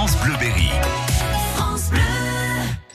France Bleu Berry.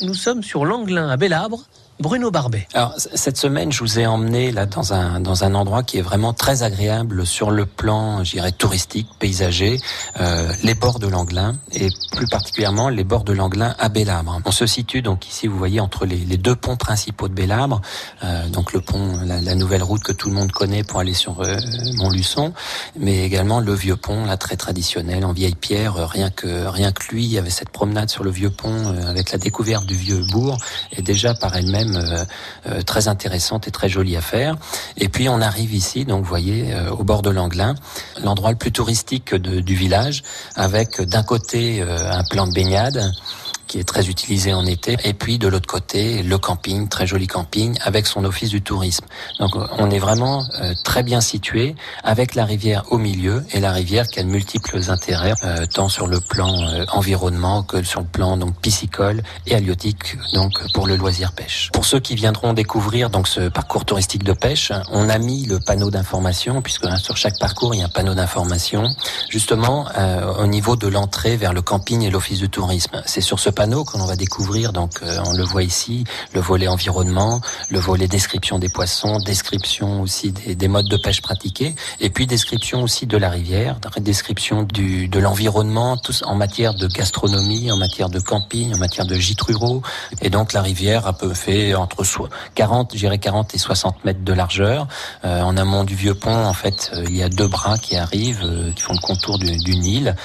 Nous sommes sur l'Anglin à Belabre Bruno Barbet. Alors cette semaine, je vous ai emmené là dans un dans un endroit qui est vraiment très agréable sur le plan, j'irais touristique, paysager, euh, les bords de l'Anglin et plus particulièrement les bords de l'Anglin à Bélabre. On se situe donc ici, vous voyez, entre les, les deux ponts principaux de Bélabre, euh, donc le pont, la, nouvelle route que tout le monde connaît pour aller sur euh, Montluçon, mais également le vieux pont, là très traditionnel en vieille pierre. rien que rien que lui, il y avait cette promenade sur le vieux pont euh, avec la découverte du vieux bourg et déjà par elle-même euh, euh, très intéressante et très jolie à faire. Et puis on arrive ici, donc vous voyez, euh, au bord de l'Anglin, l'endroit le plus touristique du village, avec d'un côté un plan de baignade qui est très utilisé en été. Et puis de l'autre côté, le camping, très joli camping, avec son office du tourisme. Donc on est vraiment euh, très bien situé, avec la rivière au milieu, et la rivière qui a de multiples intérêts, euh, tant sur le plan euh, environnement que sur le plan donc piscicole et halieutique, donc pour le loisir pêche. Pour ceux qui viendront découvrir donc ce parcours touristique de pêche, on a mis le panneau d'information, puisque hein, sur chaque parcours il y a un panneau d'information, justement au niveau de l'entrée vers le camping et l'office du tourisme. C'est sur ce panneau que l'on va découvrir. Donc, euh, on le voit ici, le volet environnement, le volet description des poissons, description aussi des, modes de pêche pratiqués, et puis description aussi de la rivière, description du, de l'environnement, tous en matière de gastronomie, en matière de camping, en matière de gîtes ruraux. Et donc, la rivière a peu fait entre 40, j'irais 40 et 60 mètres de largeur. Euh, en amont du vieux pont, en fait, euh, il y a deux bras qui arrivent, qui font le contour du, du Nil,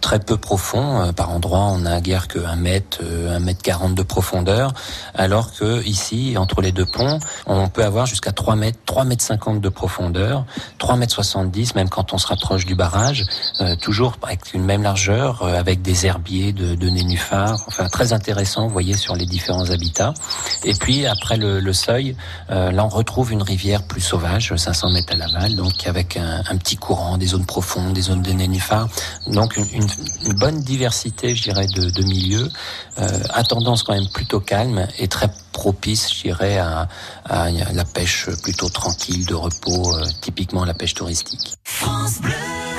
très peu profond. par endroits, on a guère que un mètre 1 mètre 40 de profondeur, alors que ici, entre les deux ponts, on peut avoir jusqu'à 3 mètres, 3 mètres 50 de profondeur, 3 mètres 70, même quand on se rapproche du barrage, euh, toujours avec une même largeur, euh, avec des herbiers de, de, nénuphars, enfin très intéressant, vous voyez, sur les différents habitats. Et puis après le, le seuil, euh, là on retrouve une rivière plus sauvage, 500 mètres à l'aval, donc avec un, petit courant, des zones profondes, des zones de nénuphars, donc une, une, une bonne diversité, je dirais, de, de milieux. euh, à tendance quand même plutôt calme et très propice, je dirais, à, la pêche plutôt tranquille, de repos, euh, typiquement la pêche touristique.